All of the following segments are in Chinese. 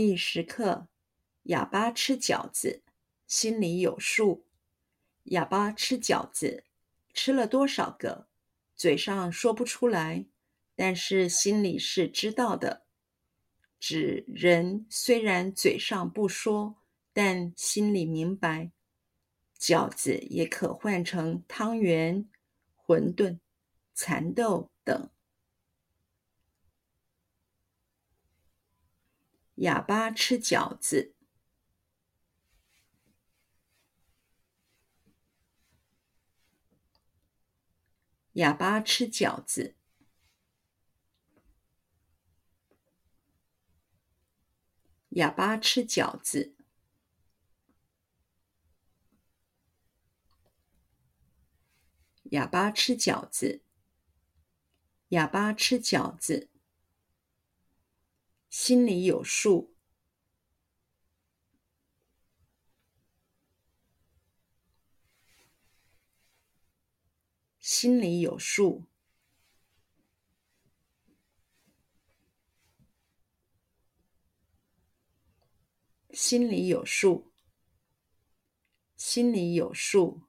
第十课：哑巴吃饺子，心里有数。哑巴吃饺子，吃了多少个，嘴上说不出来，但是心里是知道的。指人虽然嘴上不说，但心里明白。饺子也可换成汤圆、馄饨、蚕豆等。哑巴吃饺子，哑巴吃饺子，哑巴吃饺子，哑巴吃饺子，哑巴吃饺子。心里有数，心里有数，心里有数，心里有数，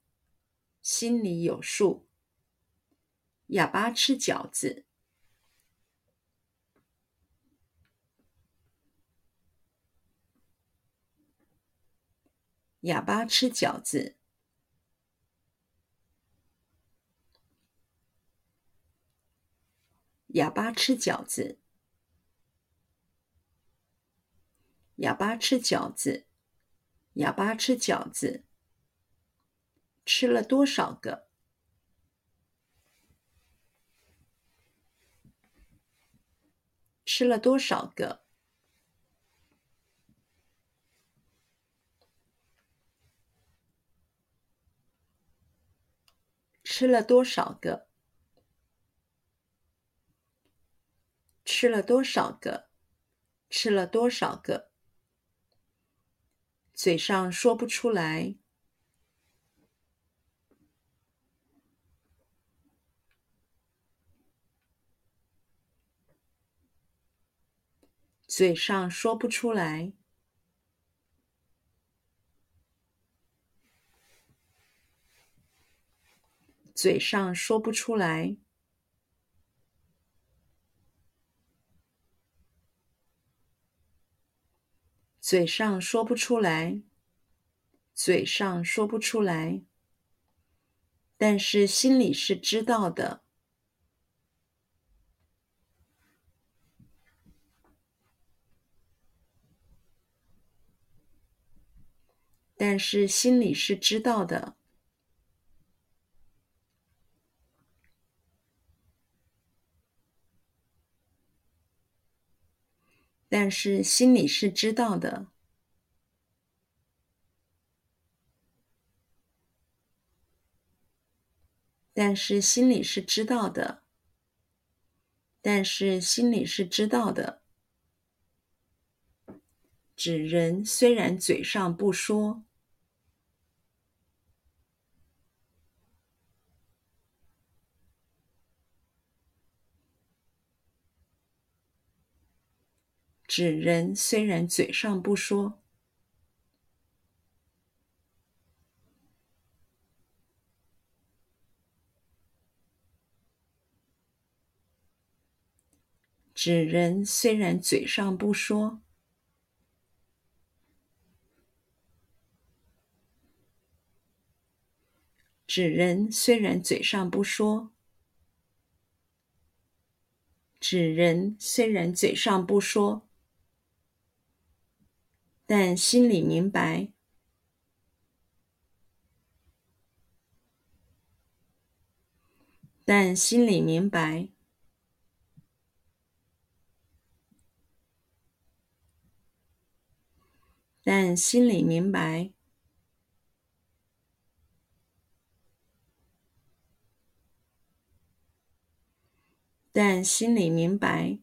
心里有数。哑巴吃饺子。哑巴吃饺子，哑巴吃饺子，哑巴吃饺子，哑巴吃饺子，吃了多少个？吃了多少个？吃了多少个？吃了多少个？吃了多少个？嘴上说不出来，嘴上说不出来。嘴上说不出来，嘴上说不出来，嘴上说不出来，但是心里是知道的，但是心里是知道的。但是心里是知道的，但是心里是知道的，但是心里是知道的。指人虽然嘴上不说。指人虽然嘴上不说，指人虽然嘴上不说，指人虽然嘴上不说，指人虽然嘴上不说。但心里明白，但心里明白，但心里明白，但心里明白，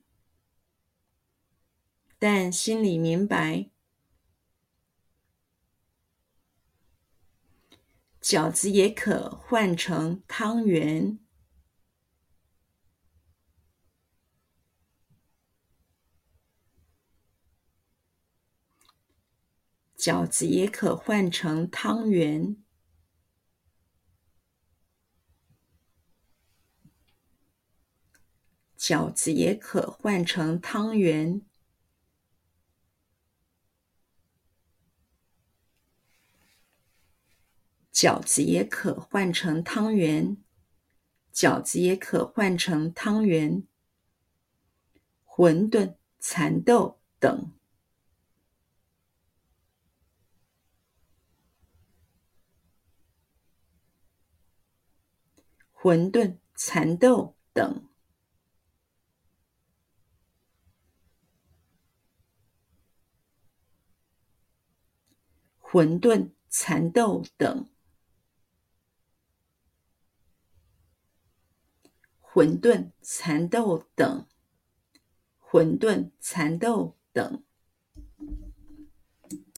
但心里明白。饺子也可换成汤圆，饺子也可换成汤圆。饺子也可换成汤圆。饺子也可换成汤圆。饺子也可换成汤圆。馄饨、蚕豆等。馄饨、蚕豆等。馄饨、蚕豆等。馄饨、蚕豆等。馄饨、蚕豆等。